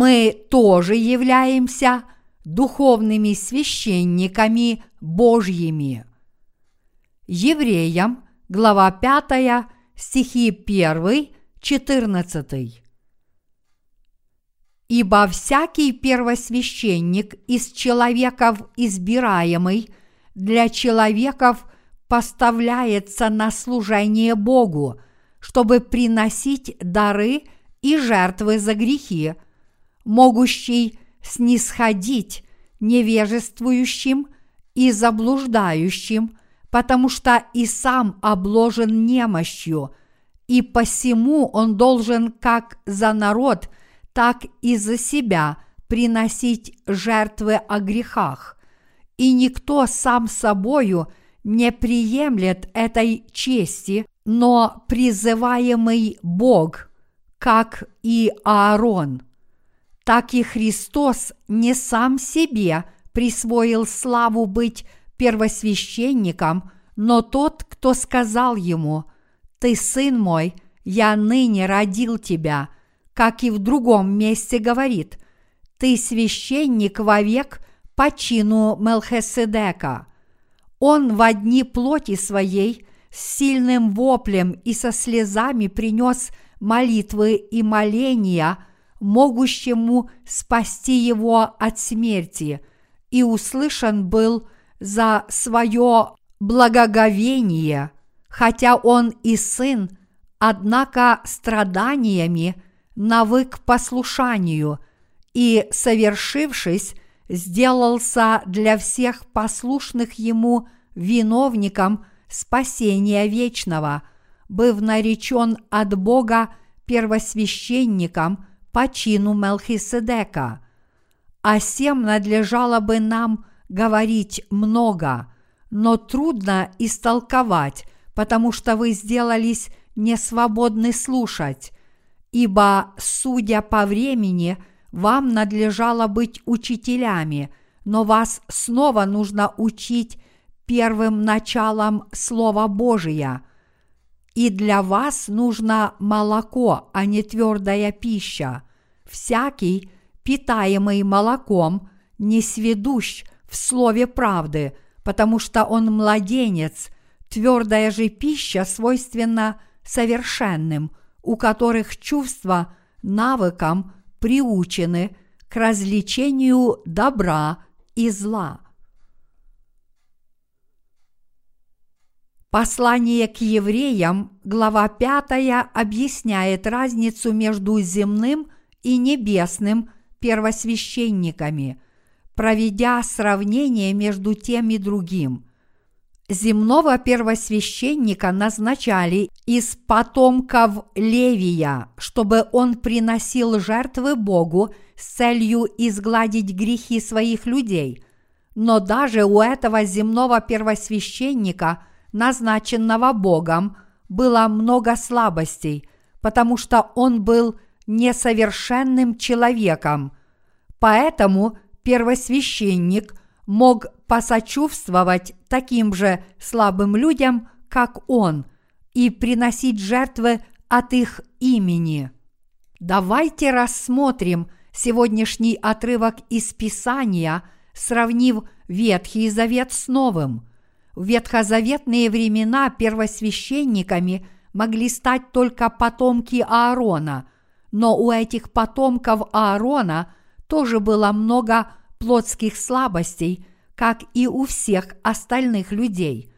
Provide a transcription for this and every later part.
мы тоже являемся духовными священниками Божьими. Евреям, глава 5, стихи 1, 14. Ибо всякий первосвященник из человеков избираемый для человеков поставляется на служение Богу, чтобы приносить дары и жертвы за грехи, могущий снисходить невежествующим и заблуждающим, потому что и сам обложен немощью, и посему он должен как за народ, так и за себя приносить жертвы о грехах. И никто сам собою не приемлет этой чести, но призываемый Бог, как и Аарон. Так и Христос не сам себе присвоил славу быть первосвященником, но тот, кто сказал ему, «Ты сын мой, я ныне родил тебя», как и в другом месте говорит, «Ты священник вовек по чину Мелхиседека». Он в одни плоти своей с сильным воплем и со слезами принес молитвы и моления, могущему спасти его от смерти, и услышан был за свое благоговение, хотя он и сын, однако страданиями навык послушанию и, совершившись, сделался для всех послушных ему виновником спасения вечного, быв наречен от Бога первосвященником по чину Мелхиседека. А сем надлежало бы нам говорить много, но трудно истолковать, потому что вы сделались несвободны слушать, ибо, судя по времени, вам надлежало быть учителями, но вас снова нужно учить первым началом Слова Божия. И для вас нужно молоко, а не твердая пища. Всякий, питаемый молоком, не сведущ в слове правды, потому что он младенец, твердая же пища свойственна совершенным, у которых чувства навыкам приучены к развлечению добра и зла. Послание к евреям, глава 5, объясняет разницу между земным и небесным первосвященниками – проведя сравнение между тем и другим. Земного первосвященника назначали из потомков Левия, чтобы он приносил жертвы Богу с целью изгладить грехи своих людей. Но даже у этого земного первосвященника, назначенного Богом, было много слабостей, потому что он был несовершенным человеком. Поэтому – первосвященник мог посочувствовать таким же слабым людям, как он, и приносить жертвы от их имени. Давайте рассмотрим сегодняшний отрывок из Писания, сравнив Ветхий Завет с Новым. В ветхозаветные времена первосвященниками могли стать только потомки Аарона, но у этих потомков Аарона – тоже было много плотских слабостей, как и у всех остальных людей.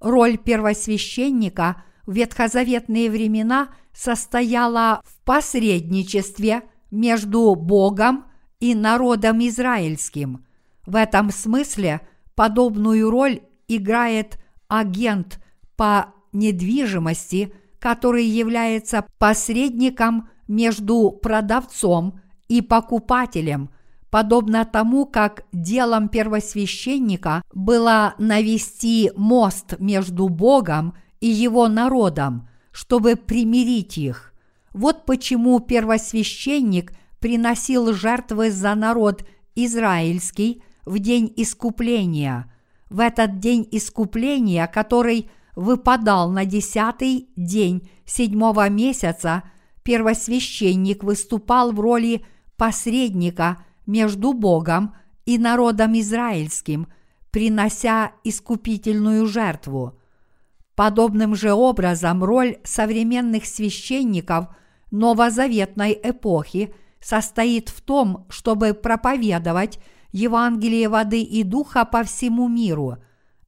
Роль первосвященника в ветхозаветные времена состояла в посредничестве между Богом и народом израильским. В этом смысле подобную роль играет агент по недвижимости, который является посредником между продавцом и покупателем, подобно тому, как делом первосвященника было навести мост между Богом и его народом, чтобы примирить их. Вот почему первосвященник приносил жертвы за народ израильский в день искупления. В этот день искупления, который выпадал на десятый день седьмого месяца, первосвященник выступал в роли посредника между Богом и народом израильским, принося искупительную жертву. Подобным же образом роль современных священников новозаветной эпохи состоит в том, чтобы проповедовать Евангелие воды и духа по всему миру.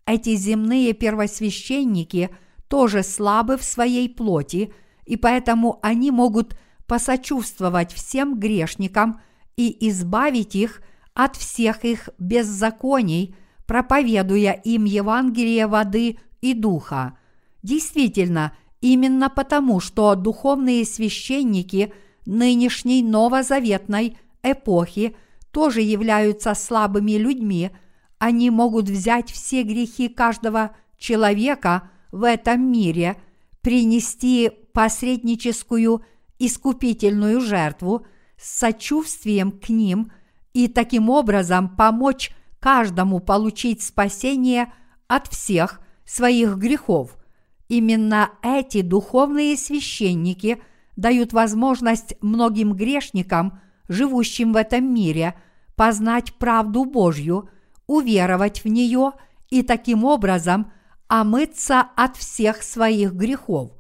Эти земные первосвященники тоже слабы в своей плоти, и поэтому они могут посочувствовать всем грешникам и избавить их от всех их беззаконий, проповедуя им Евангелие воды и духа. Действительно, именно потому, что духовные священники нынешней новозаветной эпохи тоже являются слабыми людьми, они могут взять все грехи каждого человека в этом мире, принести посредническую искупительную жертву с сочувствием к ним и таким образом помочь каждому получить спасение от всех своих грехов. Именно эти духовные священники дают возможность многим грешникам, живущим в этом мире, познать правду Божью, уверовать в нее и таким образом омыться от всех своих грехов.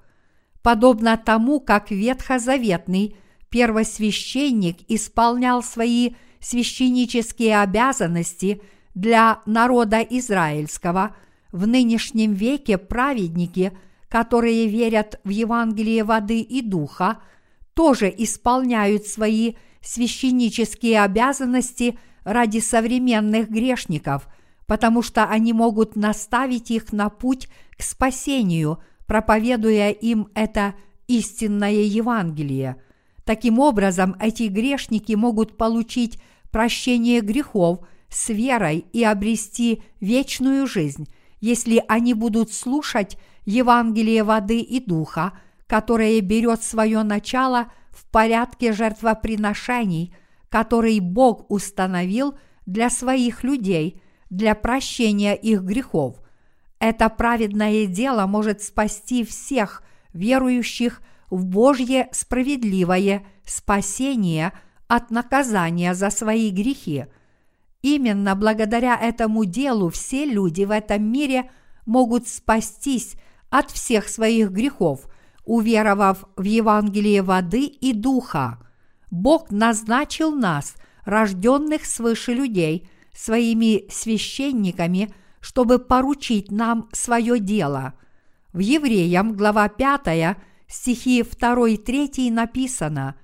Подобно тому, как ветхозаветный первосвященник исполнял свои священнические обязанности для народа израильского – в нынешнем веке праведники, которые верят в Евангелие воды и духа, тоже исполняют свои священнические обязанности ради современных грешников, потому что они могут наставить их на путь к спасению, проповедуя им это истинное Евангелие. Таким образом, эти грешники могут получить прощение грехов с верой и обрести вечную жизнь, если они будут слушать Евангелие воды и духа, которое берет свое начало в порядке жертвоприношений, который Бог установил для своих людей, для прощения их грехов. Это праведное дело может спасти всех верующих в Божье справедливое спасение от наказания за свои грехи – Именно благодаря этому делу все люди в этом мире могут спастись от всех своих грехов, уверовав в Евангелие воды и духа. Бог назначил нас, рожденных свыше людей, своими священниками, чтобы поручить нам свое дело. В Евреям, глава 5, стихи 2 и 3 написано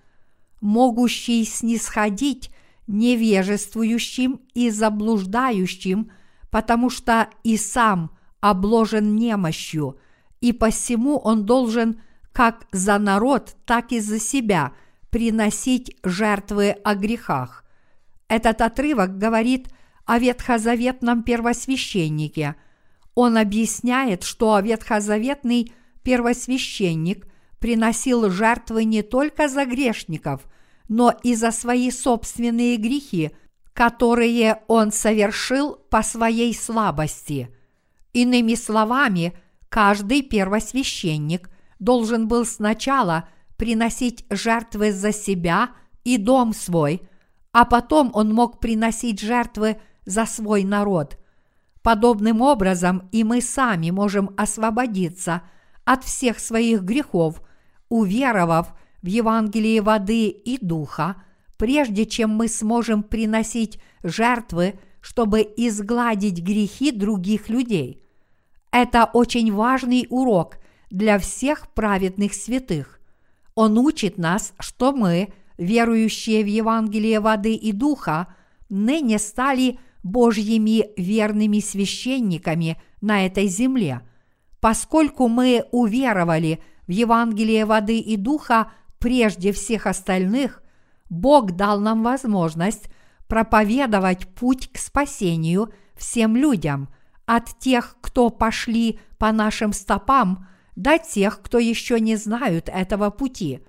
«Могущий снисходить невежествующим и заблуждающим, потому что и сам обложен немощью, и посему он должен как за народ, так и за себя приносить жертвы о грехах. Этот отрывок говорит о ветхозаветном первосвященнике. Он объясняет, что ветхозаветный первосвященник приносил жертвы не только за грешников – но и за свои собственные грехи, которые он совершил по своей слабости. Иными словами, каждый первосвященник должен был сначала приносить жертвы за себя и дом свой, а потом он мог приносить жертвы за свой народ. Подобным образом и мы сами можем освободиться от всех своих грехов, уверовав в Евангелии воды и духа, прежде чем мы сможем приносить жертвы, чтобы изгладить грехи других людей. Это очень важный урок для всех праведных святых. Он учит нас, что мы, верующие в Евангелие воды и духа, ныне стали Божьими верными священниками на этой земле. Поскольку мы уверовали в Евангелие воды и духа прежде всех остальных, Бог дал нам возможность проповедовать путь к спасению всем людям, от тех, кто пошли по нашим стопам, до тех, кто еще не знают этого пути.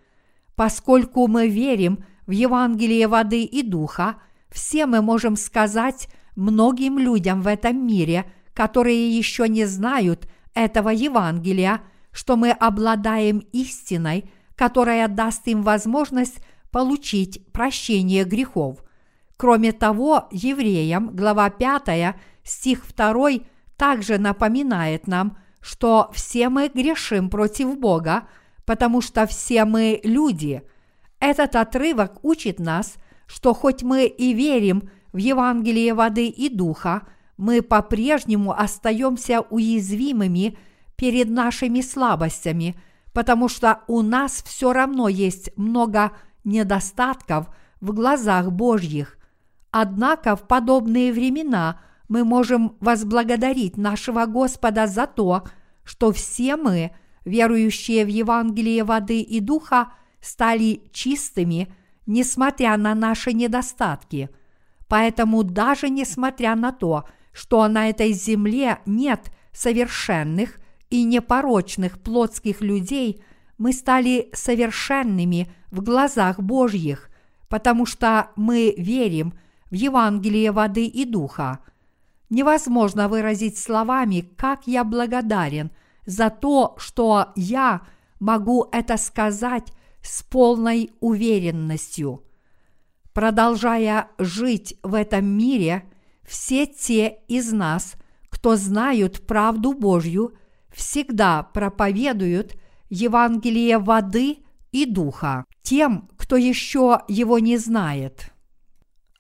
Поскольку мы верим в Евангелие воды и духа, все мы можем сказать многим людям в этом мире, которые еще не знают этого Евангелия, что мы обладаем истиной – которая даст им возможность получить прощение грехов. Кроме того, евреям, глава 5, стих 2, также напоминает нам, что все мы грешим против Бога, потому что все мы люди. Этот отрывок учит нас, что хоть мы и верим в Евангелие воды и духа, мы по-прежнему остаемся уязвимыми перед нашими слабостями, потому что у нас все равно есть много недостатков в глазах Божьих. Однако в подобные времена мы можем возблагодарить нашего Господа за то, что все мы, верующие в Евангелие воды и духа, стали чистыми, несмотря на наши недостатки. Поэтому даже несмотря на то, что на этой земле нет совершенных и непорочных плотских людей, мы стали совершенными в глазах Божьих, потому что мы верим в Евангелие воды и духа. Невозможно выразить словами, как я благодарен за то, что я могу это сказать с полной уверенностью. Продолжая жить в этом мире, все те из нас, кто знают правду Божью, всегда проповедуют Евангелие воды и духа тем, кто еще его не знает.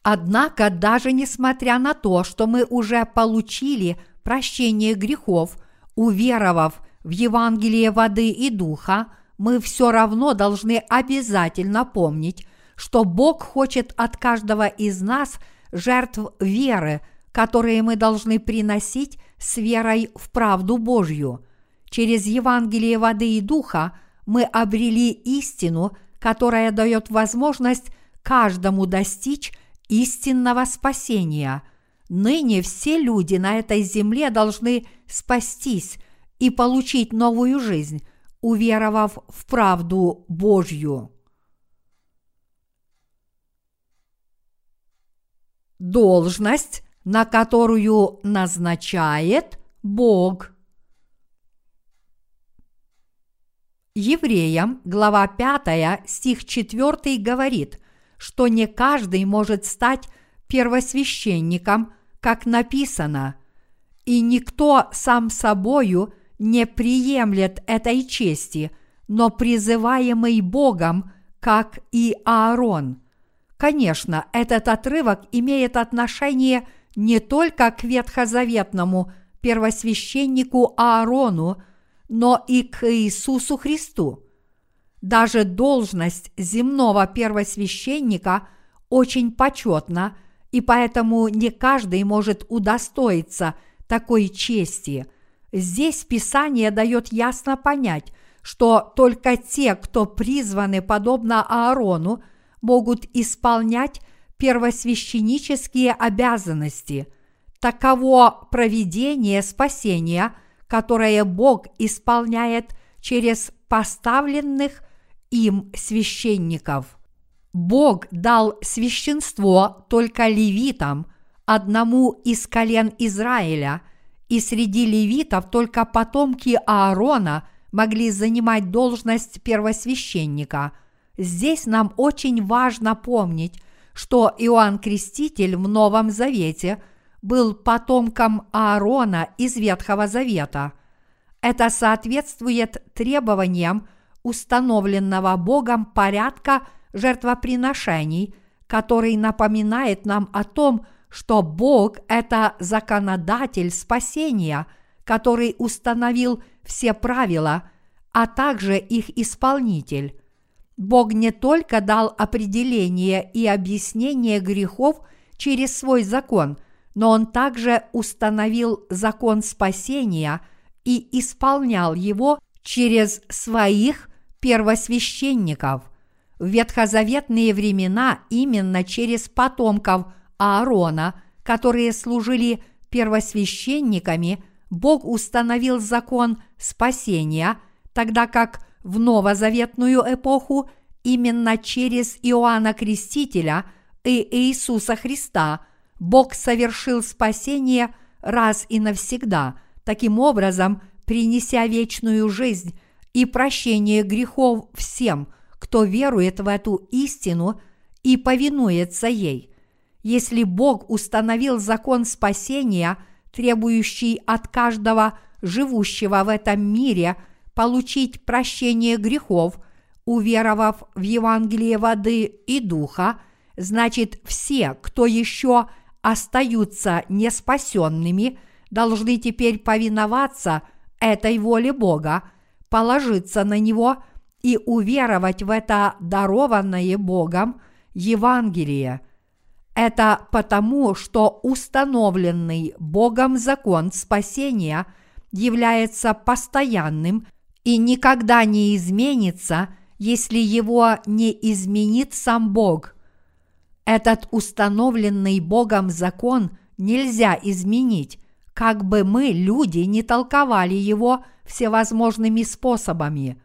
Однако, даже несмотря на то, что мы уже получили прощение грехов, уверовав в Евангелие воды и духа, мы все равно должны обязательно помнить, что Бог хочет от каждого из нас жертв веры, которые мы должны приносить с верой в правду Божью. Через Евангелие воды и духа мы обрели истину, которая дает возможность каждому достичь истинного спасения. Ныне все люди на этой земле должны спастись и получить новую жизнь, уверовав в правду Божью. Должность, на которую назначает Бог. Евреям, глава 5, стих 4 говорит, что не каждый может стать первосвященником, как написано, и никто сам собою не приемлет этой чести, но призываемый Богом, как и Аарон. Конечно, этот отрывок имеет отношение не только к ветхозаветному первосвященнику Аарону, но и к Иисусу Христу. Даже должность земного первосвященника очень почетна, и поэтому не каждый может удостоиться такой чести – Здесь Писание дает ясно понять, что только те, кто призваны подобно Аарону, могут исполнять первосвященнические обязанности. Таково проведение спасения, которое Бог исполняет через поставленных им священников. Бог дал священство только левитам, одному из колен Израиля – и среди левитов только потомки Аарона могли занимать должность первосвященника. Здесь нам очень важно помнить, что Иоанн Креститель в Новом Завете был потомком Аарона из Ветхого Завета. Это соответствует требованиям установленного Богом порядка жертвоприношений, который напоминает нам о том, что Бог – это законодатель спасения, который установил все правила, а также их исполнитель. Бог не только дал определение и объяснение грехов через свой закон, но Он также установил закон спасения и исполнял его через своих первосвященников. В ветхозаветные времена именно через потомков – Аарона, которые служили первосвященниками, Бог установил закон спасения, тогда как в новозаветную эпоху именно через Иоанна Крестителя и Иисуса Христа Бог совершил спасение раз и навсегда, таким образом принеся вечную жизнь и прощение грехов всем, кто верует в эту истину и повинуется ей. Если Бог установил закон спасения, требующий от каждого живущего в этом мире получить прощение грехов, уверовав в Евангелие воды и духа, значит все, кто еще остаются неспасенными, должны теперь повиноваться этой воле Бога, положиться на Него и уверовать в это дарованное Богом Евангелие. Это потому, что установленный Богом закон спасения является постоянным и никогда не изменится, если его не изменит сам Бог. Этот установленный Богом закон нельзя изменить, как бы мы, люди, не толковали его всевозможными способами.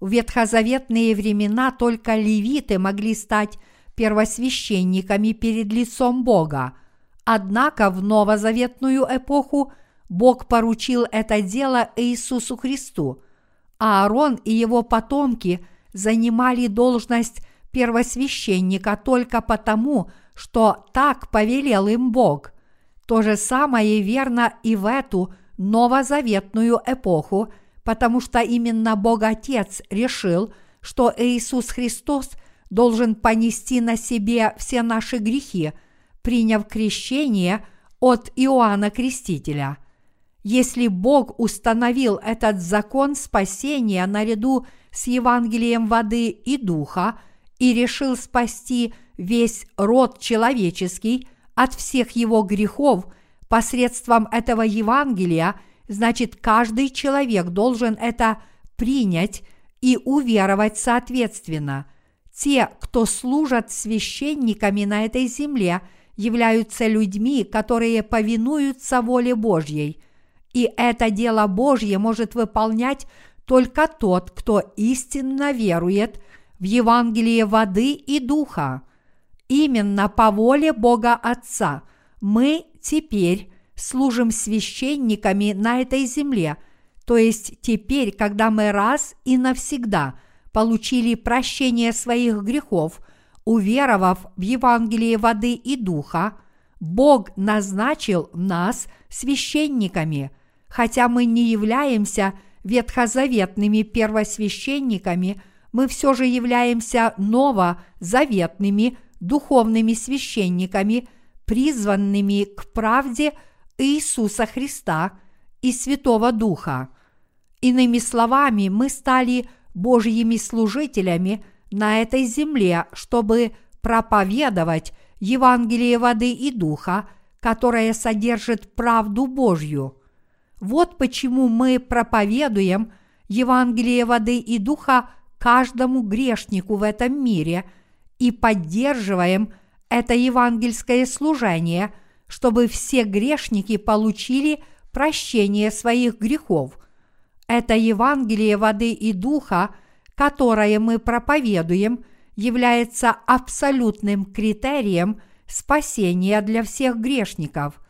В ветхозаветные времена только левиты могли стать первосвященниками перед лицом Бога, однако в новозаветную эпоху Бог поручил это дело Иисусу Христу, а Аарон и его потомки занимали должность первосвященника только потому, что так повелел им Бог – то же самое верно и в эту новозаветную эпоху, потому что именно Бог Отец решил, что Иисус Христос должен понести на себе все наши грехи, приняв крещение от Иоанна Крестителя. Если Бог установил этот закон спасения наряду с Евангелием воды и духа и решил спасти весь род человеческий – от всех его грехов посредством этого Евангелия, значит каждый человек должен это принять и уверовать соответственно. Те, кто служат священниками на этой земле, являются людьми, которые повинуются воле Божьей. И это дело Божье может выполнять только тот, кто истинно верует в Евангелие воды и духа. Именно по воле Бога Отца. Мы теперь служим священниками на этой земле, то есть теперь, когда мы раз и навсегда получили прощение своих грехов, уверовав в Евангелие воды и духа, Бог назначил нас священниками, хотя мы не являемся ветхозаветными первосвященниками, мы все же являемся новозаветными духовными священниками, призванными к правде Иисуса Христа и Святого Духа. Иными словами, мы стали Божьими служителями на этой земле, чтобы проповедовать Евангелие воды и духа, которое содержит правду Божью. Вот почему мы проповедуем Евангелие воды и духа каждому грешнику в этом мире – и поддерживаем это евангельское служение, чтобы все грешники получили прощение своих грехов. Это Евангелие воды и духа, которое мы проповедуем, является абсолютным критерием спасения для всех грешников.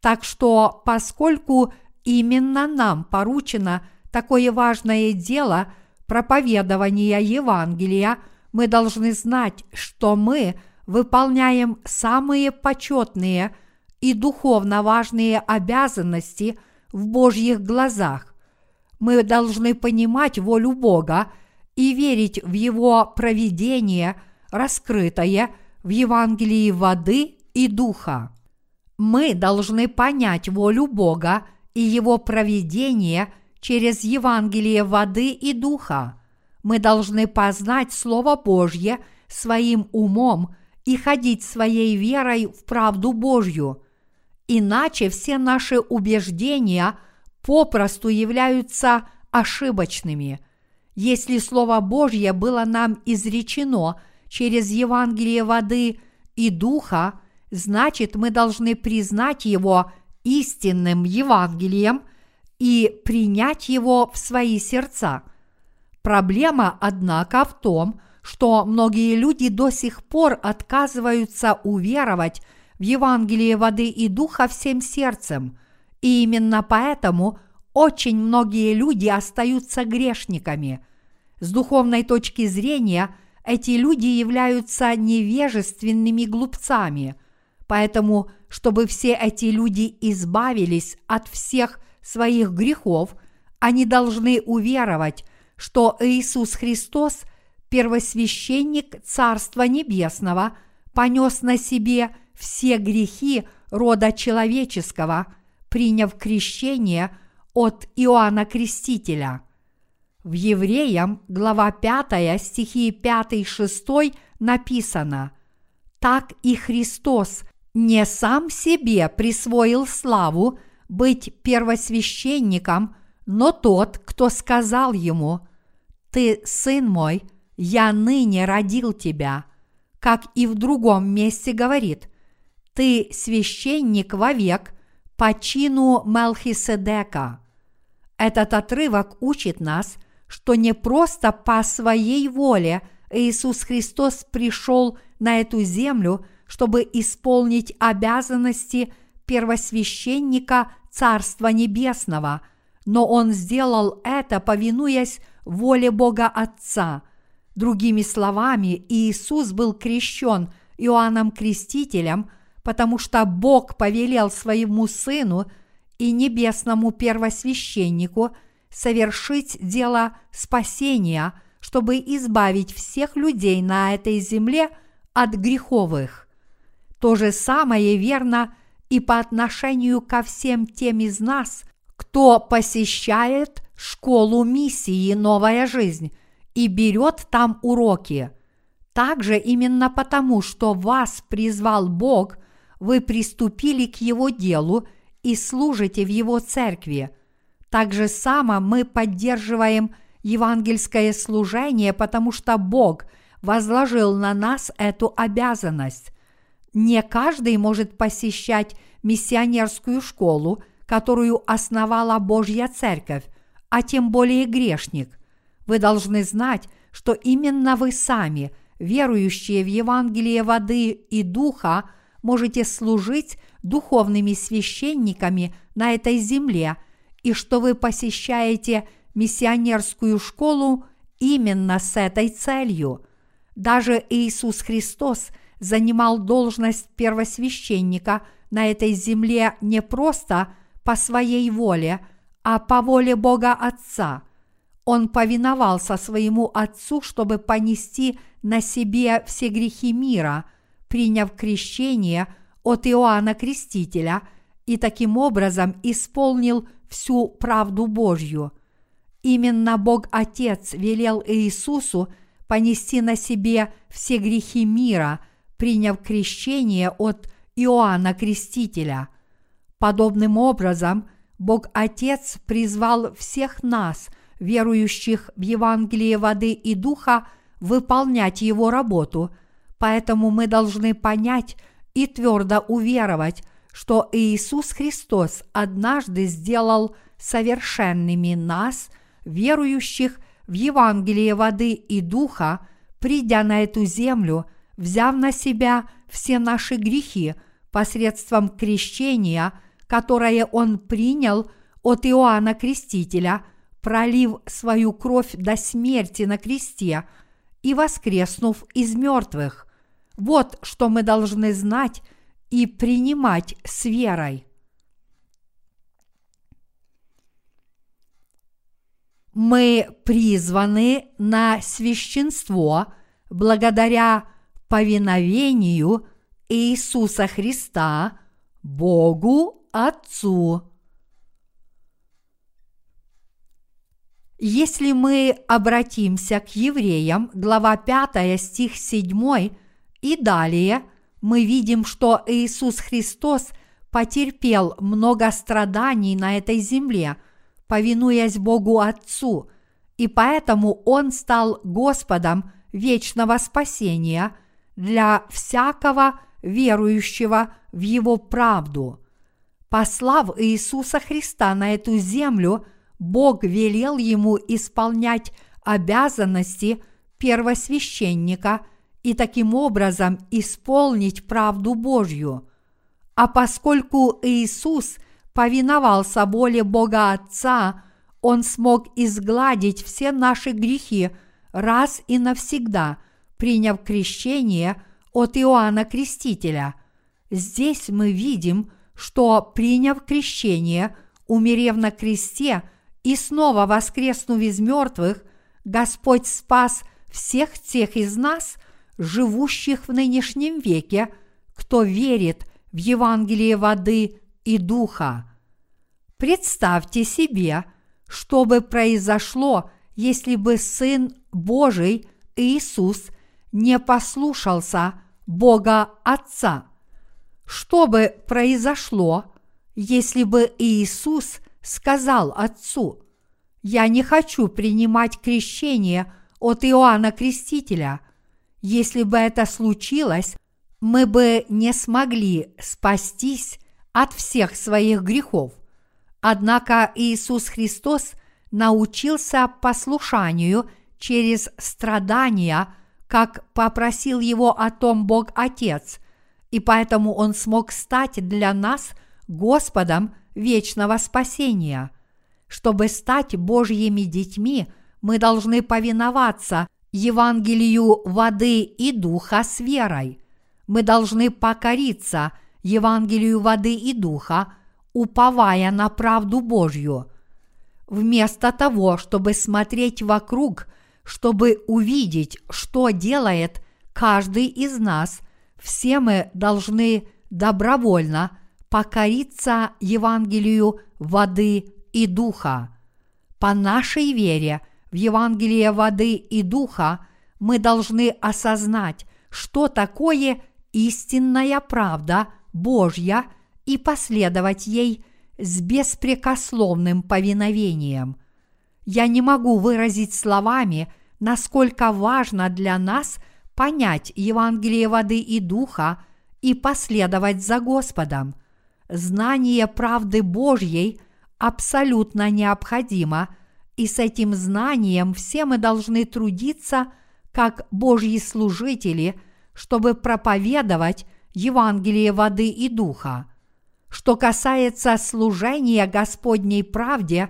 Так что, поскольку именно нам поручено такое важное дело проповедования Евангелия – мы должны знать, что мы выполняем самые почетные и духовно важные обязанности в Божьих глазах. Мы должны понимать волю Бога и верить в Его провидение, раскрытое в Евангелии воды и духа. Мы должны понять волю Бога и Его провидение через Евангелие воды и духа – мы должны познать Слово Божье своим умом и ходить своей верой в правду Божью. Иначе все наши убеждения попросту являются ошибочными. Если Слово Божье было нам изречено через Евангелие воды и духа, значит мы должны признать его истинным Евангелием и принять его в свои сердца – Проблема, однако, в том, что многие люди до сих пор отказываются уверовать в Евангелие воды и духа всем сердцем, и именно поэтому очень многие люди остаются грешниками. С духовной точки зрения эти люди являются невежественными глупцами, поэтому, чтобы все эти люди избавились от всех своих грехов, они должны уверовать, что Иисус Христос, первосвященник Царства Небесного, понес на себе все грехи рода человеческого, приняв крещение от Иоанна Крестителя. В Евреям, глава 5, стихи 5-6 написано «Так и Христос не сам себе присвоил славу быть первосвященником, но тот, кто сказал ему, «Ты, сын мой, я ныне родил тебя», как и в другом месте говорит, «Ты священник вовек по чину Мелхиседека». Этот отрывок учит нас, что не просто по своей воле Иисус Христос пришел на эту землю, чтобы исполнить обязанности первосвященника Царства Небесного, но Он сделал это, повинуясь воле Бога Отца. Другими словами, Иисус был крещен Иоанном Крестителем, потому что Бог повелел своему Сыну и небесному первосвященнику совершить дело спасения, чтобы избавить всех людей на этой земле от греховых. То же самое верно и по отношению ко всем тем из нас, кто посещает школу миссии «Новая жизнь» и берет там уроки. Также именно потому, что вас призвал Бог, вы приступили к Его делу и служите в Его церкви. Так же само мы поддерживаем евангельское служение, потому что Бог возложил на нас эту обязанность. Не каждый может посещать миссионерскую школу, которую основала Божья Церковь, а тем более грешник. Вы должны знать, что именно вы сами, верующие в Евангелие воды и духа, можете служить духовными священниками на этой земле, и что вы посещаете миссионерскую школу именно с этой целью. Даже Иисус Христос занимал должность первосвященника на этой земле не просто по своей воле, а по воле Бога Отца. Он повиновался своему Отцу, чтобы понести на себе все грехи мира, приняв крещение от Иоанна Крестителя и таким образом исполнил всю правду Божью. Именно Бог Отец велел Иисусу понести на себе все грехи мира, приняв крещение от Иоанна Крестителя. Подобным образом – Бог Отец призвал всех нас, верующих в Евангелие воды и духа, выполнять Его работу, поэтому мы должны понять и твердо уверовать, что Иисус Христос однажды сделал совершенными нас, верующих в Евангелие воды и духа, придя на эту землю, взяв на себя все наши грехи посредством крещения – которое он принял от Иоанна Крестителя, пролив свою кровь до смерти на кресте и воскреснув из мертвых. Вот что мы должны знать и принимать с верой. Мы призваны на священство благодаря повиновению Иисуса Христа Богу Отцу. Если мы обратимся к евреям, глава 5, стих 7 и далее, мы видим, что Иисус Христос потерпел много страданий на этой земле, повинуясь Богу Отцу, и поэтому Он стал Господом вечного спасения для всякого верующего в Его правду. Послав Иисуса Христа на эту землю, Бог велел ему исполнять обязанности первосвященника и таким образом исполнить правду Божью. А поскольку Иисус повиновался воле Бога Отца, Он смог изгладить все наши грехи раз и навсегда, приняв крещение от Иоанна Крестителя. Здесь мы видим, что, приняв крещение, умерев на кресте и снова воскреснув из мертвых, Господь спас всех тех из нас, живущих в нынешнем веке, кто верит в Евангелие воды и духа. Представьте себе, что бы произошло, если бы Сын Божий Иисус не послушался Бога Отца. Что бы произошло, если бы Иисус сказал Отцу, «Я не хочу принимать крещение от Иоанна Крестителя», если бы это случилось, мы бы не смогли спастись от всех своих грехов. Однако Иисус Христос научился послушанию через страдания, как попросил его о том Бог Отец, и поэтому Он смог стать для нас Господом вечного спасения. Чтобы стать Божьими детьми, мы должны повиноваться Евангелию воды и духа с верой. Мы должны покориться Евангелию воды и духа, уповая на правду Божью. Вместо того, чтобы смотреть вокруг, чтобы увидеть, что делает каждый из нас, все мы должны добровольно покориться Евангелию воды и духа. По нашей вере в Евангелие воды и духа мы должны осознать, что такое истинная правда Божья – и последовать ей с беспрекословным повиновением. Я не могу выразить словами, насколько важно для нас понять Евангелие воды и духа и последовать за Господом. Знание правды Божьей абсолютно необходимо, и с этим знанием все мы должны трудиться как Божьи служители, чтобы проповедовать Евангелие воды и духа. Что касается служения Господней правде,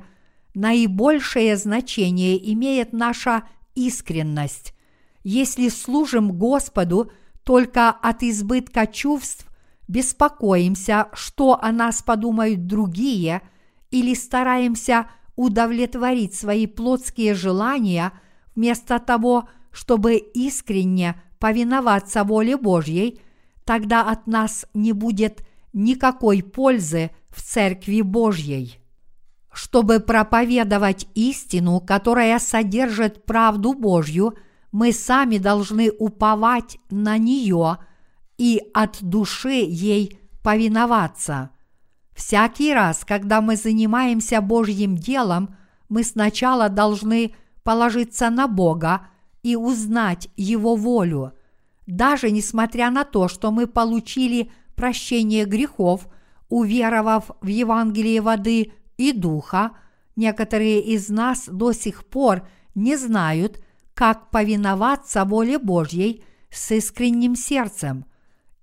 наибольшее значение имеет наша искренность. Если служим Господу только от избытка чувств, беспокоимся, что о нас подумают другие, или стараемся удовлетворить свои плотские желания вместо того, чтобы искренне повиноваться воле Божьей, тогда от нас не будет никакой пользы в Церкви Божьей. Чтобы проповедовать истину, которая содержит правду Божью, мы сами должны уповать на нее и от души ей повиноваться. Всякий раз, когда мы занимаемся Божьим делом, мы сначала должны положиться на Бога и узнать Его волю. Даже несмотря на то, что мы получили прощение грехов, уверовав в Евангелие воды и духа, некоторые из нас до сих пор не знают, как повиноваться воле Божьей с искренним сердцем.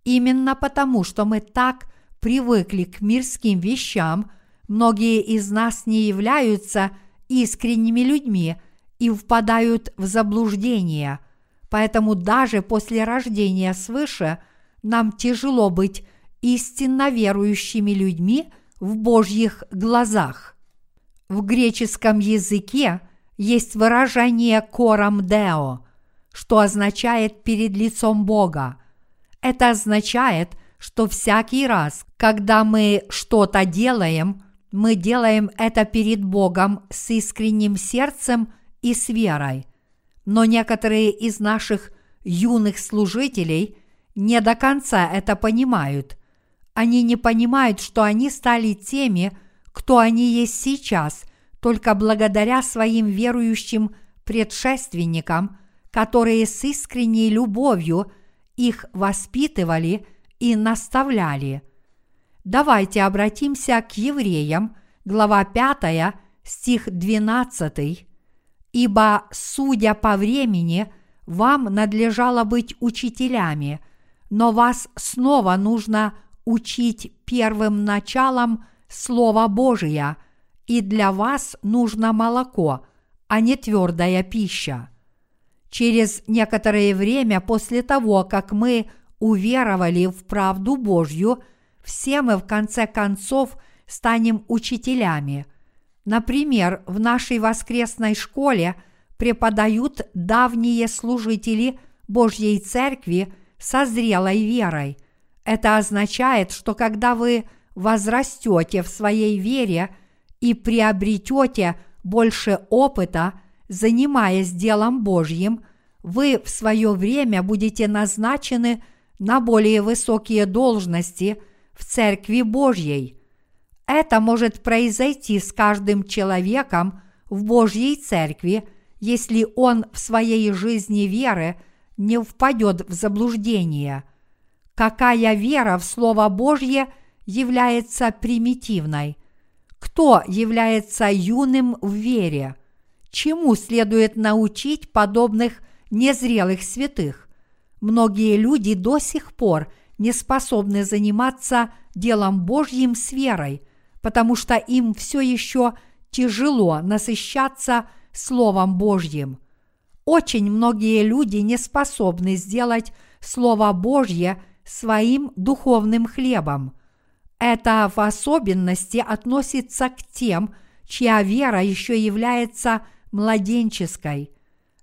Именно потому, что мы так привыкли к мирским вещам, многие из нас не являются искренними людьми и впадают в заблуждение. Поэтому даже после рождения свыше – нам тяжело быть истинно верующими людьми в Божьих глазах. В греческом языке есть выражение «корам део», что означает «перед лицом Бога». Это означает, что всякий раз, когда мы что-то делаем, мы делаем это перед Богом с искренним сердцем и с верой. Но некоторые из наших юных служителей – не до конца это понимают. Они не понимают, что они стали теми, кто они есть сейчас, только благодаря своим верующим предшественникам, которые с искренней любовью их воспитывали и наставляли. Давайте обратимся к евреям, глава 5, стих 12. «Ибо, судя по времени, вам надлежало быть учителями – но вас снова нужно учить первым началом Слова Божия, и для вас нужно молоко, а не твердая пища. Через некоторое время после того, как мы уверовали в правду Божью, все мы в конце концов станем учителями. Например, в нашей воскресной школе преподают давние служители Божьей Церкви со зрелой верой. Это означает, что когда вы возрастете в своей вере и приобретете больше опыта, занимаясь делом Божьим, вы в свое время будете назначены на более высокие должности в Церкви Божьей. Это может произойти с каждым человеком в Божьей Церкви, если он в своей жизни веры не впадет в заблуждение. Какая вера в Слово Божье является примитивной? Кто является юным в вере? Чему следует научить подобных незрелых святых? Многие люди до сих пор не способны заниматься делом Божьим с верой, потому что им все еще тяжело насыщаться Словом Божьим. Очень многие люди не способны сделать Слово Божье своим духовным хлебом. Это в особенности относится к тем, чья вера еще является младенческой.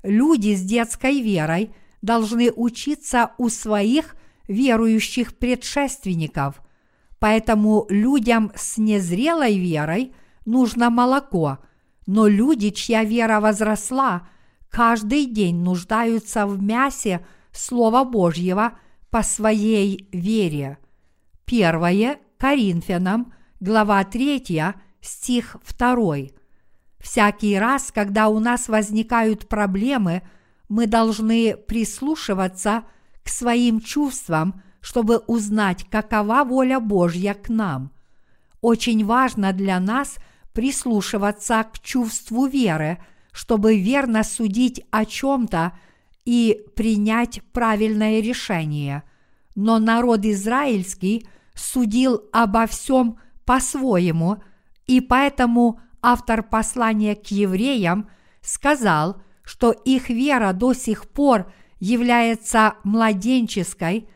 Люди с детской верой должны учиться у своих верующих предшественников, поэтому людям с незрелой верой нужно молоко, но люди, чья вера возросла, каждый день нуждаются в мясе Слова Божьего по своей вере. Первое Коринфянам, глава 3, стих 2. Всякий раз, когда у нас возникают проблемы, мы должны прислушиваться к своим чувствам, чтобы узнать, какова воля Божья к нам. Очень важно для нас прислушиваться к чувству веры, чтобы верно судить о чем-то и принять правильное решение. Но народ израильский судил обо всем по-своему, и поэтому автор послания к евреям сказал, что их вера до сих пор является младенческой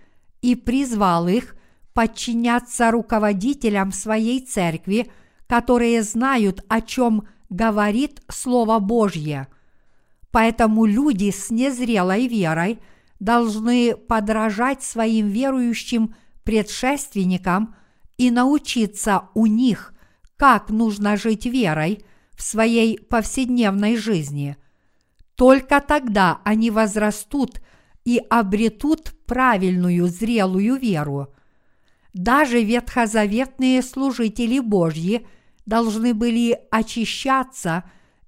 и призвал их подчиняться руководителям своей церкви, которые знают, о чем говорит Слово Божье. Поэтому люди с незрелой верой должны подражать своим верующим предшественникам и научиться у них – как нужно жить верой в своей повседневной жизни. Только тогда они возрастут и обретут правильную зрелую веру. Даже ветхозаветные служители Божьи должны были очищаться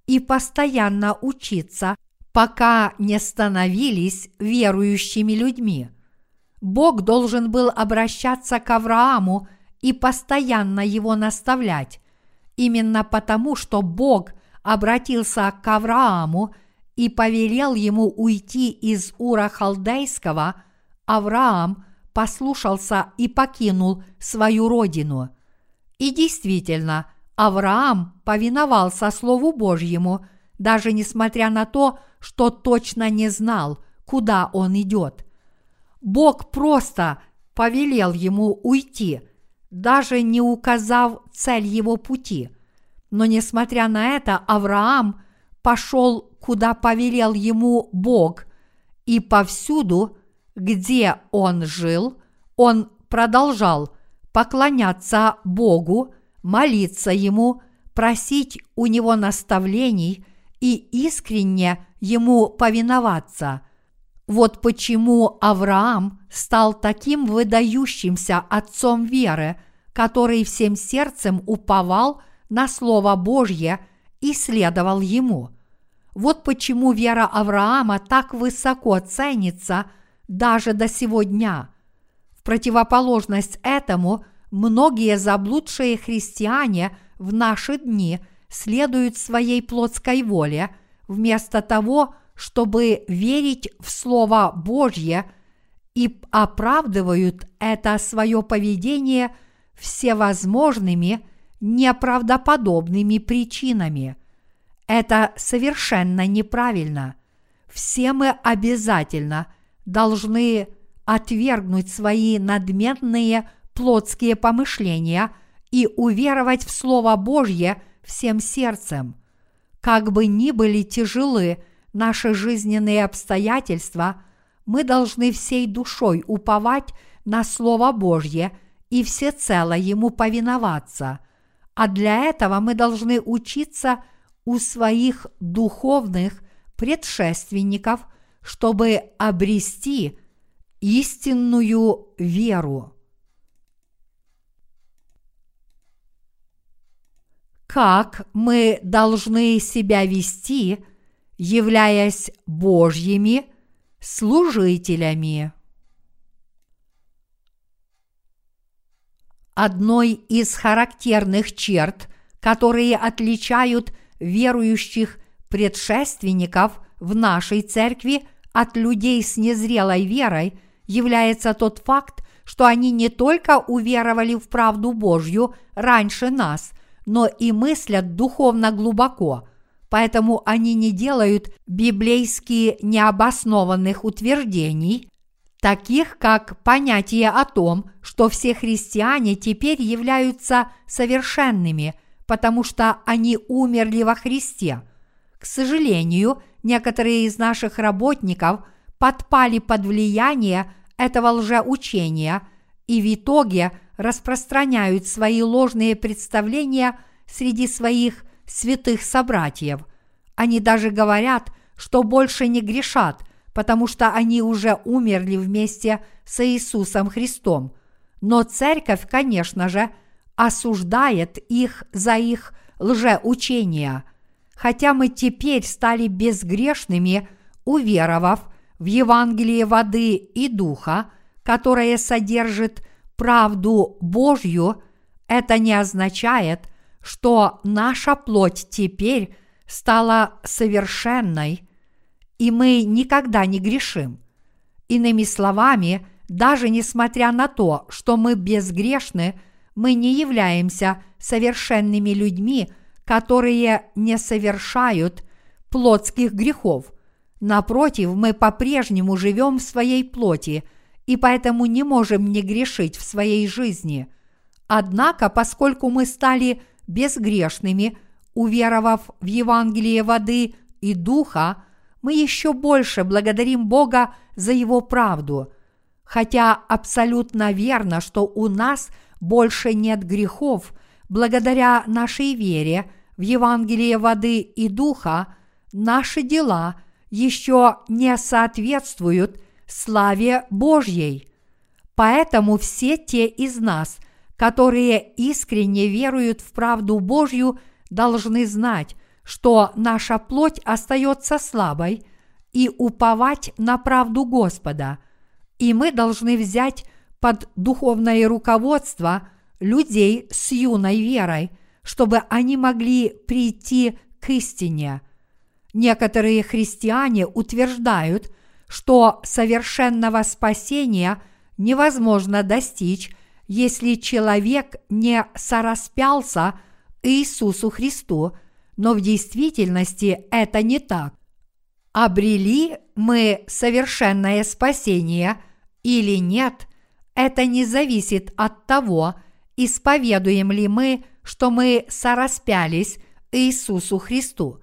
и постоянно учиться, пока не становились верующими людьми. Бог должен был обращаться к Аврааму – и постоянно его наставлять, именно потому, что Бог обратился к Аврааму и повелел ему уйти из Ура Халдейского, Авраам послушался и покинул свою родину. И действительно, Авраам повиновался Слову Божьему, даже несмотря на то, что точно не знал, куда он идет. Бог просто повелел ему уйти – даже не указав цель его пути. Но несмотря на это, Авраам пошел, куда повелел ему Бог, и повсюду, где он жил, он продолжал поклоняться Богу, молиться Ему, просить у Него наставлений и искренне Ему повиноваться – вот почему Авраам стал таким выдающимся отцом веры, который всем сердцем уповал на Слово Божье и следовал ему. Вот почему вера Авраама так высоко ценится даже до сего дня. В противоположность этому многие заблудшие христиане в наши дни следуют своей плотской воле, вместо того, чтобы верить в Слово Божье и оправдывают это свое поведение всевозможными неправдоподобными причинами. Это совершенно неправильно. все мы обязательно должны отвергнуть свои надменные плотские помышления и уверовать в Слово Божье всем сердцем. Как бы ни были тяжелы наши жизненные обстоятельства, мы должны всей душой уповать на Слово Божье и всецело Ему повиноваться. А для этого мы должны учиться у своих духовных предшественников, чтобы обрести истинную веру. Как мы должны себя вести, являясь Божьими служителями? Одной из характерных черт, которые отличают верующих предшественников в нашей церкви от людей с незрелой верой, является тот факт, что они не только уверовали в правду Божью раньше нас, но и мыслят духовно глубоко, поэтому они не делают библейски необоснованных утверждений, таких как понятие о том, что все христиане теперь являются совершенными, потому что они умерли во Христе. К сожалению, некоторые из наших работников подпали под влияние этого лжеучения и в итоге распространяют свои ложные представления среди своих святых собратьев. Они даже говорят, что больше не грешат, потому что они уже умерли вместе с Иисусом Христом. Но церковь, конечно же, осуждает их за их лжеучения. Хотя мы теперь стали безгрешными, уверовав в Евангелие воды и духа, которое содержит правду Божью, это не означает, что наша плоть теперь стала совершенной, и мы никогда не грешим. Иными словами, даже несмотря на то, что мы безгрешны, мы не являемся совершенными людьми, которые не совершают плотских грехов. Напротив, мы по-прежнему живем в своей плоти и поэтому не можем не грешить в своей жизни. Однако, поскольку мы стали безгрешными, уверовав в Евангелие воды и духа, мы еще больше благодарим Бога за Его правду. Хотя абсолютно верно, что у нас больше нет грехов, благодаря нашей вере – в Евангелие воды и духа, наши дела еще не соответствуют славе Божьей. Поэтому все те из нас, которые искренне веруют в правду Божью, должны знать, что наша плоть остается слабой и уповать на правду Господа. И мы должны взять под духовное руководство людей с юной верой – чтобы они могли прийти к истине. Некоторые христиане утверждают, что совершенного спасения невозможно достичь, если человек не сораспялся Иисусу Христу, но в действительности это не так. Обрели мы совершенное спасение или нет, это не зависит от того, исповедуем ли мы что мы сораспялись Иисусу Христу.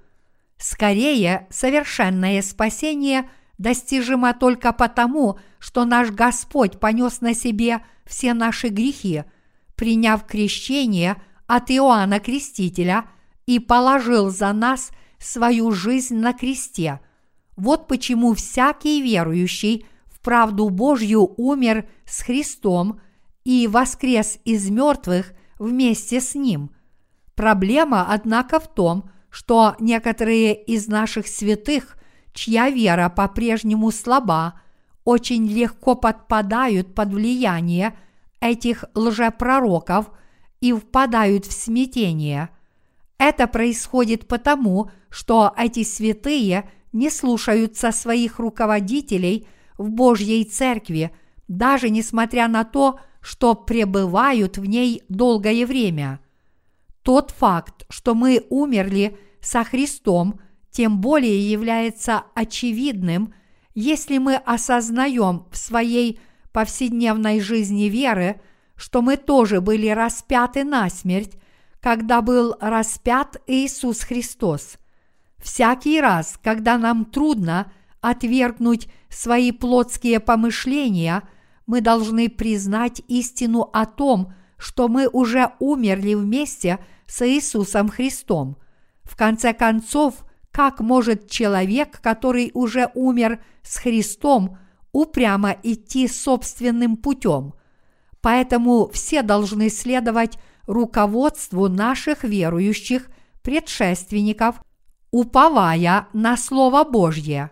Скорее, совершенное спасение достижимо только потому, что наш Господь понес на себе все наши грехи, приняв крещение от Иоанна Крестителя и положил за нас свою жизнь на кресте. Вот почему всякий верующий в правду Божью умер с Христом и воскрес из мертвых вместе с Ним. Проблема, однако, в том, что некоторые из наших святых, чья вера по-прежнему слаба, очень легко подпадают под влияние этих лжепророков и впадают в смятение. Это происходит потому, что эти святые не слушаются своих руководителей в Божьей Церкви, даже несмотря на то, что пребывают в ней долгое время. Тот факт, что мы умерли со Христом, тем более является очевидным, если мы осознаем в своей повседневной жизни веры, что мы тоже были распяты на смерть, когда был распят Иисус Христос. Всякий раз, когда нам трудно отвергнуть свои плотские помышления, мы должны признать истину о том, что мы уже умерли вместе с Иисусом Христом. В конце концов, как может человек, который уже умер с Христом, упрямо идти собственным путем? Поэтому все должны следовать руководству наших верующих предшественников, уповая на Слово Божье.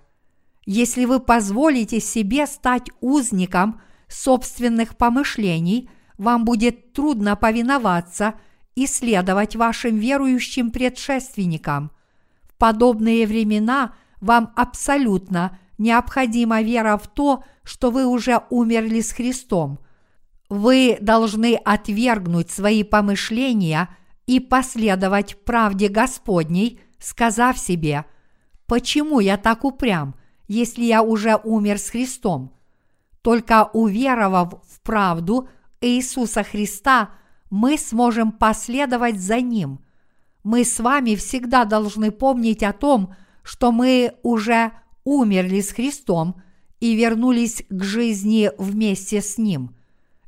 Если вы позволите себе стать узником собственных помышлений, вам будет трудно повиноваться и следовать вашим верующим предшественникам. Подобные времена вам абсолютно необходима вера в то, что вы уже умерли с Христом. Вы должны отвергнуть свои помышления и последовать правде Господней, сказав себе, «Почему я так упрям, если я уже умер с Христом?» Только уверовав в правду Иисуса Христа, мы сможем последовать за Ним. Мы с вами всегда должны помнить о том, что мы уже умерли с Христом и вернулись к жизни вместе с Ним.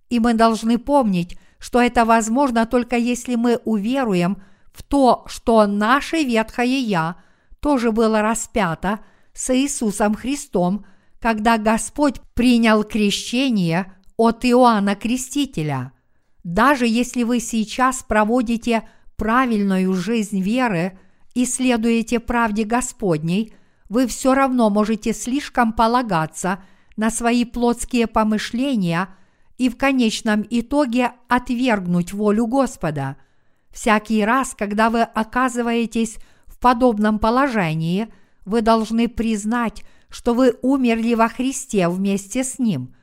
И мы должны помнить, что это возможно только если мы уверуем в то, что наше ветхое «я» тоже было распято с Иисусом Христом – когда Господь принял крещение от Иоанна Крестителя. Даже если вы сейчас проводите правильную жизнь веры и следуете правде Господней, вы все равно можете слишком полагаться на свои плотские помышления и в конечном итоге отвергнуть волю Господа. Всякий раз, когда вы оказываетесь в подобном положении, вы должны признать, что вы умерли во Христе вместе с Ним.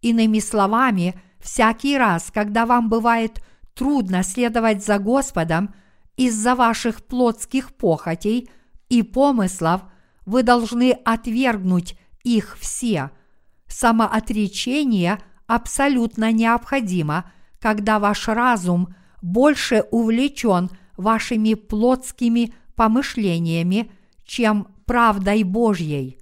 Иными словами, всякий раз, когда вам бывает трудно следовать за Господом из-за ваших плотских похотей и помыслов, вы должны отвергнуть их все. Самоотречение абсолютно необходимо, когда ваш разум больше увлечен вашими плотскими помышлениями, чем правдой Божьей.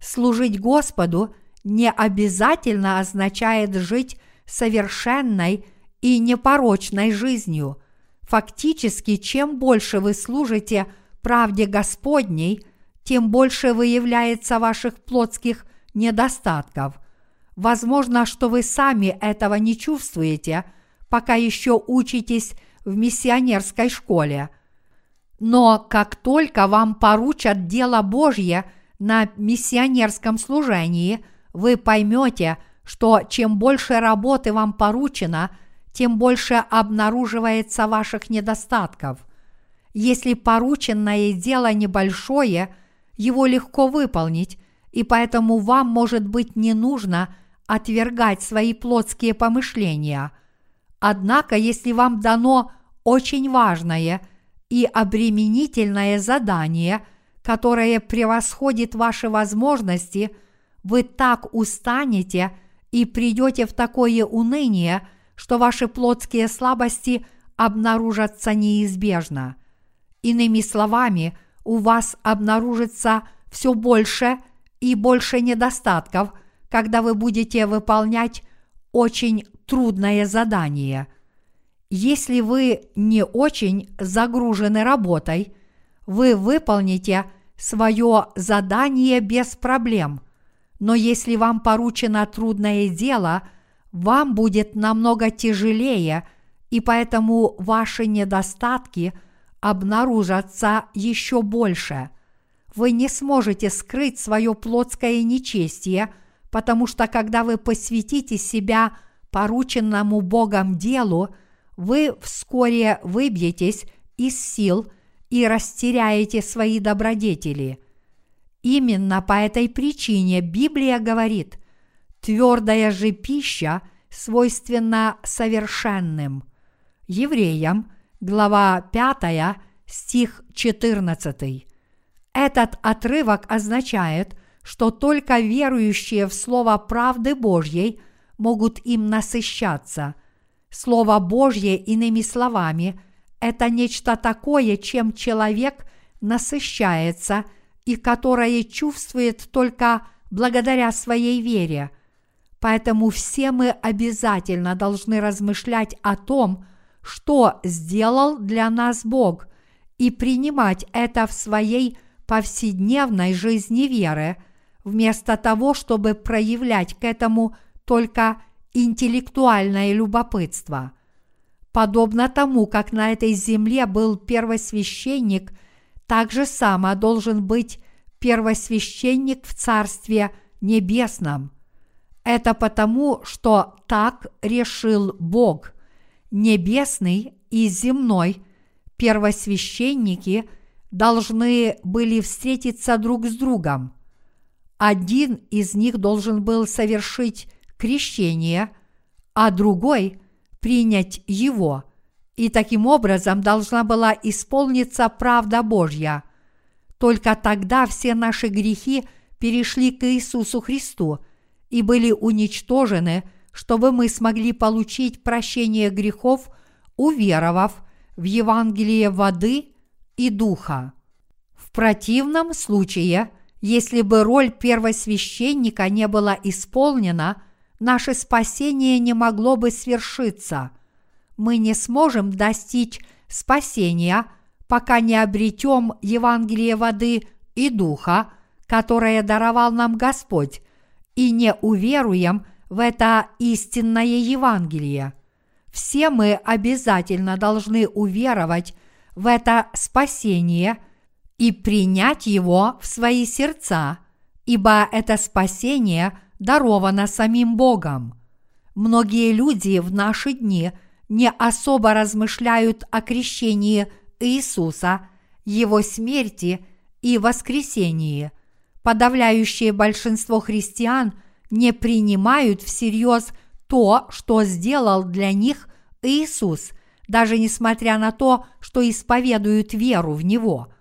Служить Господу не обязательно означает жить совершенной и непорочной жизнью. Фактически, чем больше вы служите правде Господней, тем больше выявляется ваших плотских недостатков. Возможно, что вы сами этого не чувствуете, пока еще учитесь в миссионерской школе. Но как только вам поручат дело Божье – на миссионерском служении, вы поймете, что чем больше работы вам поручено, тем больше обнаруживается ваших недостатков. Если порученное дело небольшое, его легко выполнить, и поэтому вам, может быть, не нужно отвергать свои плотские помышления. Однако, если вам дано очень важное и обременительное задание – которое превосходит ваши возможности, вы так устанете и придете в такое уныние, что ваши плотские слабости обнаружатся неизбежно. Иными словами, у вас обнаружится все больше и больше недостатков, когда вы будете выполнять очень трудное задание. Если вы не очень загружены работой, вы выполните – свое задание без проблем. Но если вам поручено трудное дело, вам будет намного тяжелее, и поэтому ваши недостатки обнаружатся еще больше. Вы не сможете скрыть свое плотское нечестие, потому что когда вы посвятите себя порученному Богом делу, вы вскоре выбьетесь из сил – и растеряете свои добродетели. Именно по этой причине Библия говорит, твердая же пища свойственна совершенным. Евреям, глава 5, стих 14. Этот отрывок означает, что только верующие в Слово правды Божьей могут им насыщаться. Слово Божье, иными словами, это нечто такое, чем человек насыщается и которое чувствует только благодаря своей вере. Поэтому все мы обязательно должны размышлять о том, что сделал для нас Бог, и принимать это в своей повседневной жизни веры, вместо того, чтобы проявлять к этому только интеллектуальное любопытство. Подобно тому, как на этой земле был первосвященник, так же само должен быть первосвященник в Царстве Небесном. Это потому, что так решил Бог. Небесный и земной первосвященники должны были встретиться друг с другом. Один из них должен был совершить крещение, а другой – принять его, и таким образом должна была исполниться правда Божья. Только тогда все наши грехи перешли к Иисусу Христу и были уничтожены, чтобы мы смогли получить прощение грехов, уверовав в Евангелие воды и духа. В противном случае, если бы роль первосвященника не была исполнена, наше спасение не могло бы свершиться. Мы не сможем достичь спасения – пока не обретем Евангелие воды и духа, которое даровал нам Господь, и не уверуем в это истинное Евангелие. Все мы обязательно должны уверовать в это спасение и принять его в свои сердца, ибо это спасение даровано самим Богом. Многие люди в наши дни не особо размышляют о крещении Иисуса, Его смерти и воскресении. Подавляющее большинство христиан не принимают всерьез то, что сделал для них Иисус, даже несмотря на то, что исповедуют веру в Него.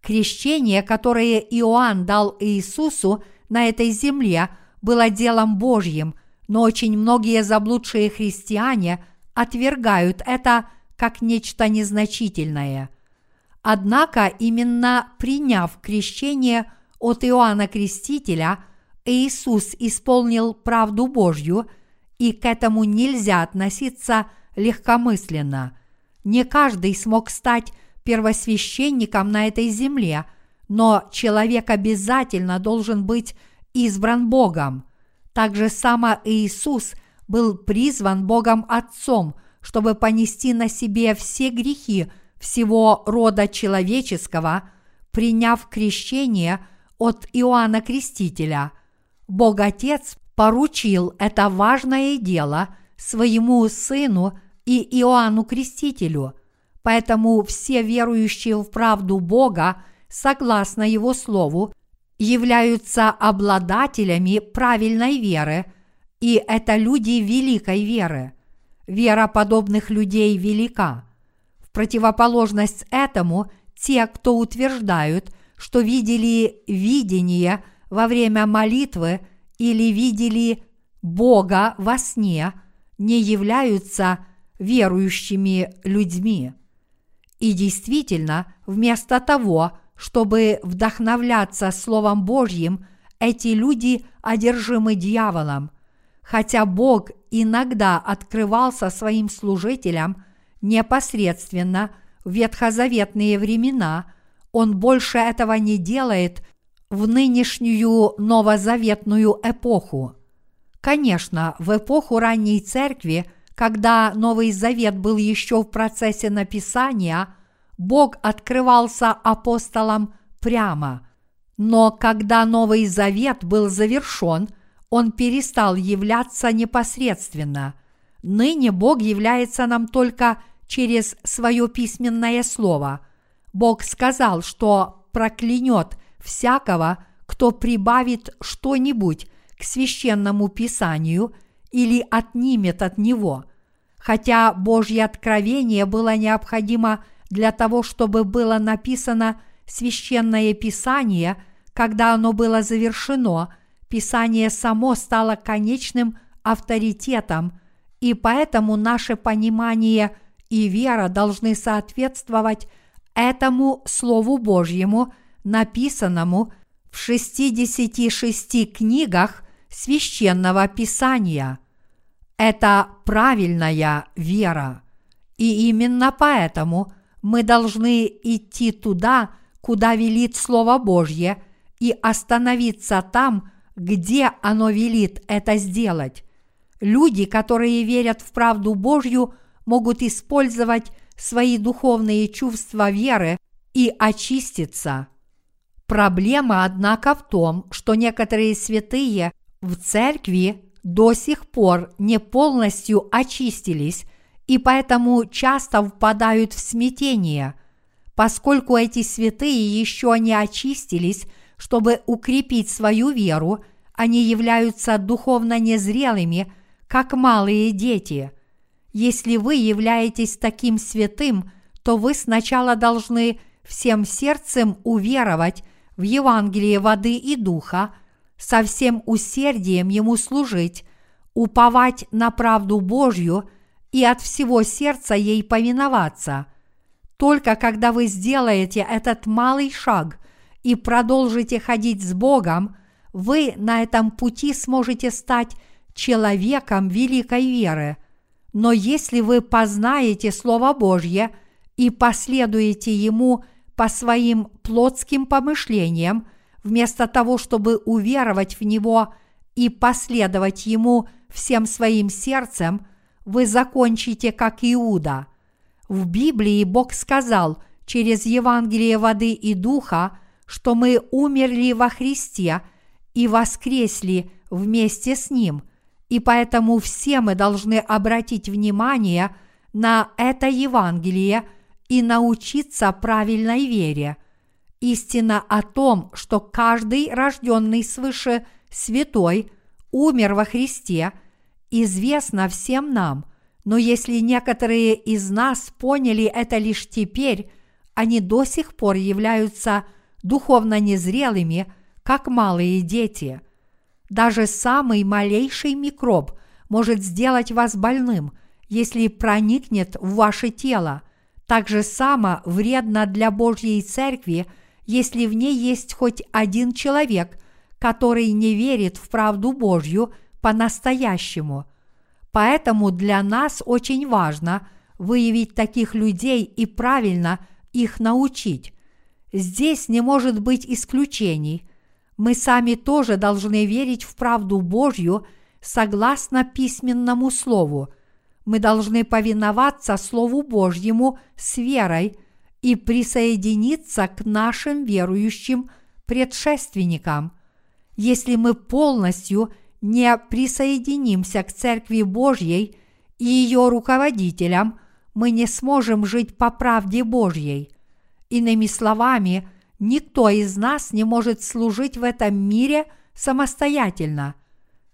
Крещение, которое Иоанн дал Иисусу на этой земле, было делом Божьим, но очень многие заблудшие христиане отвергают это как нечто незначительное. Однако именно приняв крещение от Иоанна Крестителя, Иисус исполнил правду Божью, и к этому нельзя относиться легкомысленно. Не каждый смог стать первосвященником на этой земле, но человек обязательно должен быть избран Богом. Так же само Иисус был призван Богом Отцом – чтобы понести на себе все грехи всего рода человеческого, приняв крещение от Иоанна Крестителя. Бог Отец поручил это важное дело своему сыну и Иоанну Крестителю, поэтому все верующие в правду Бога, согласно Его Слову, являются обладателями правильной веры, и это люди великой веры – Вера подобных людей велика. В противоположность этому те, кто утверждают, что видели видение во время молитвы или видели Бога во сне, не являются верующими людьми. И действительно, вместо того, чтобы вдохновляться Словом Божьим, эти люди одержимы дьяволом – хотя Бог иногда открывался своим служителям непосредственно в ветхозаветные времена, Он больше этого не делает в нынешнюю новозаветную эпоху. Конечно, в эпоху ранней церкви, когда Новый Завет был еще в процессе написания, Бог открывался апостолам прямо. Но когда Новый Завет был завершен – он перестал являться непосредственно. Ныне Бог является нам только через свое письменное слово. Бог сказал, что проклянет всякого, кто прибавит что-нибудь к священному писанию или отнимет от него. Хотя Божье откровение было необходимо для того, чтобы было написано священное писание, когда оно было завершено, писание само стало конечным авторитетом, и поэтому наше понимание и вера должны соответствовать этому Слову Божьему, написанному в 66 книгах священного писания. Это правильная вера. И именно поэтому мы должны идти туда, куда велит Слово Божье, и остановиться там, где оно велит это сделать. Люди, которые верят в правду Божью, могут использовать свои духовные чувства веры и очиститься. Проблема, однако, в том, что некоторые святые в церкви до сих пор не полностью очистились и поэтому часто впадают в смятение, поскольку эти святые еще не очистились, чтобы укрепить свою веру, они являются духовно незрелыми, как малые дети. Если вы являетесь таким святым, то вы сначала должны всем сердцем уверовать в Евангелие воды и духа, со всем усердием ему служить, уповать на правду Божью и от всего сердца ей повиноваться. Только когда вы сделаете этот малый шаг и продолжите ходить с Богом, вы на этом пути сможете стать человеком великой веры. Но если вы познаете Слово Божье и последуете ему по своим плотским помышлениям, вместо того, чтобы уверовать в Него и последовать Ему всем своим сердцем, вы закончите как Иуда. В Библии Бог сказал через Евангелие воды и духа, что мы умерли во Христе и воскресли вместе с Ним, и поэтому все мы должны обратить внимание на это Евангелие и научиться правильной вере. Истина о том, что каждый рожденный свыше святой умер во Христе, известна всем нам, но если некоторые из нас поняли это лишь теперь, они до сих пор являются духовно незрелыми, как малые дети. Даже самый малейший микроб может сделать вас больным, если проникнет в ваше тело. Так же само вредно для Божьей Церкви – если в ней есть хоть один человек, который не верит в правду Божью по-настоящему. Поэтому для нас очень важно выявить таких людей и правильно их научить. Здесь не может быть исключений. Мы сами тоже должны верить в правду Божью согласно письменному слову. Мы должны повиноваться Слову Божьему с верой – и присоединиться к нашим верующим предшественникам. Если мы полностью не присоединимся к Церкви Божьей и ее руководителям, мы не сможем жить по правде Божьей. Иными словами, никто из нас не может служить в этом мире самостоятельно.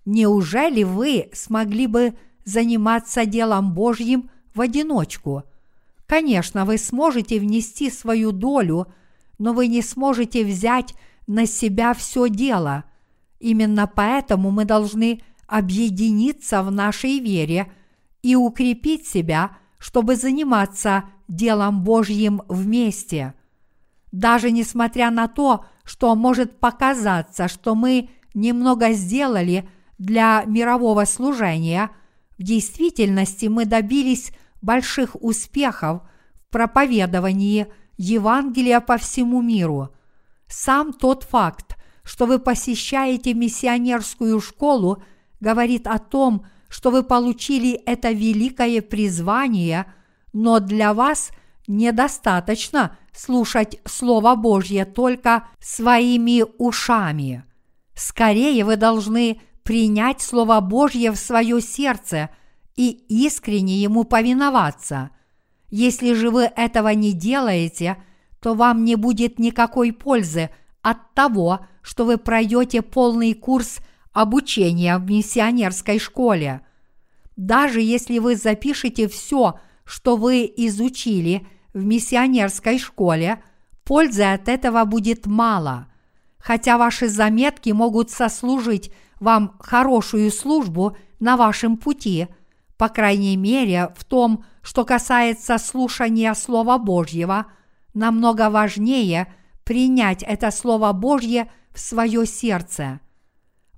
Неужели вы смогли бы заниматься делом Божьим в одиночку – Конечно, вы сможете внести свою долю, но вы не сможете взять на себя все дело. Именно поэтому мы должны объединиться в нашей вере и укрепить себя, чтобы заниматься делом Божьим вместе. Даже несмотря на то, что может показаться, что мы немного сделали для мирового служения, в действительности мы добились больших успехов в проповедовании Евангелия по всему миру. Сам тот факт, что вы посещаете миссионерскую школу, говорит о том, что вы получили это великое призвание, но для вас недостаточно слушать Слово Божье только своими ушами. Скорее вы должны принять Слово Божье в свое сердце – и искренне ему повиноваться. Если же вы этого не делаете, то вам не будет никакой пользы от того, что вы пройдете полный курс обучения в миссионерской школе. Даже если вы запишете все, что вы изучили в миссионерской школе, пользы от этого будет мало. Хотя ваши заметки могут сослужить вам хорошую службу на вашем пути, по крайней мере в том, что касается слушания Слова Божьего, намного важнее принять это Слово Божье в свое сердце.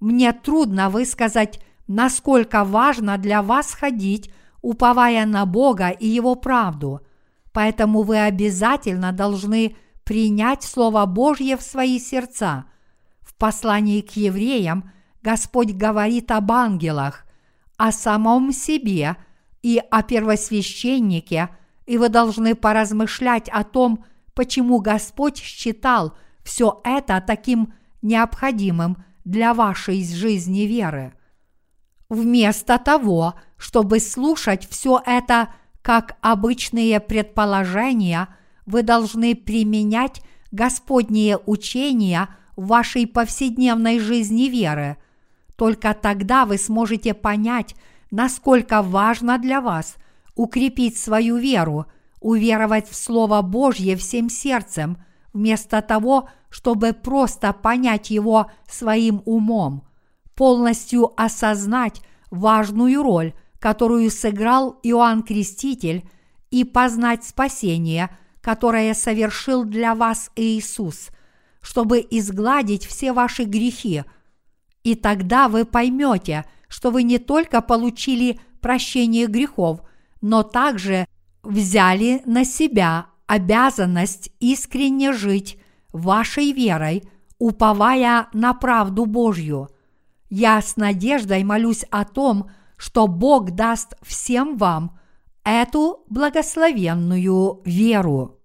Мне трудно высказать, насколько важно для вас ходить, уповая на Бога и Его правду, поэтому вы обязательно должны принять Слово Божье в свои сердца. В послании к евреям Господь говорит об ангелах, о самом себе и о первосвященнике, и вы должны поразмышлять о том, почему Господь считал все это таким необходимым для вашей жизни веры. Вместо того, чтобы слушать все это как обычные предположения, вы должны применять Господние учения в вашей повседневной жизни веры – только тогда вы сможете понять, насколько важно для вас укрепить свою веру, уверовать в Слово Божье всем сердцем, вместо того, чтобы просто понять его своим умом, полностью осознать важную роль, которую сыграл Иоанн Креститель, и познать спасение, которое совершил для вас Иисус, чтобы изгладить все ваши грехи – и тогда вы поймете, что вы не только получили прощение грехов, но также взяли на себя обязанность искренне жить вашей верой, уповая на правду Божью. Я с надеждой молюсь о том, что Бог даст всем вам эту благословенную веру.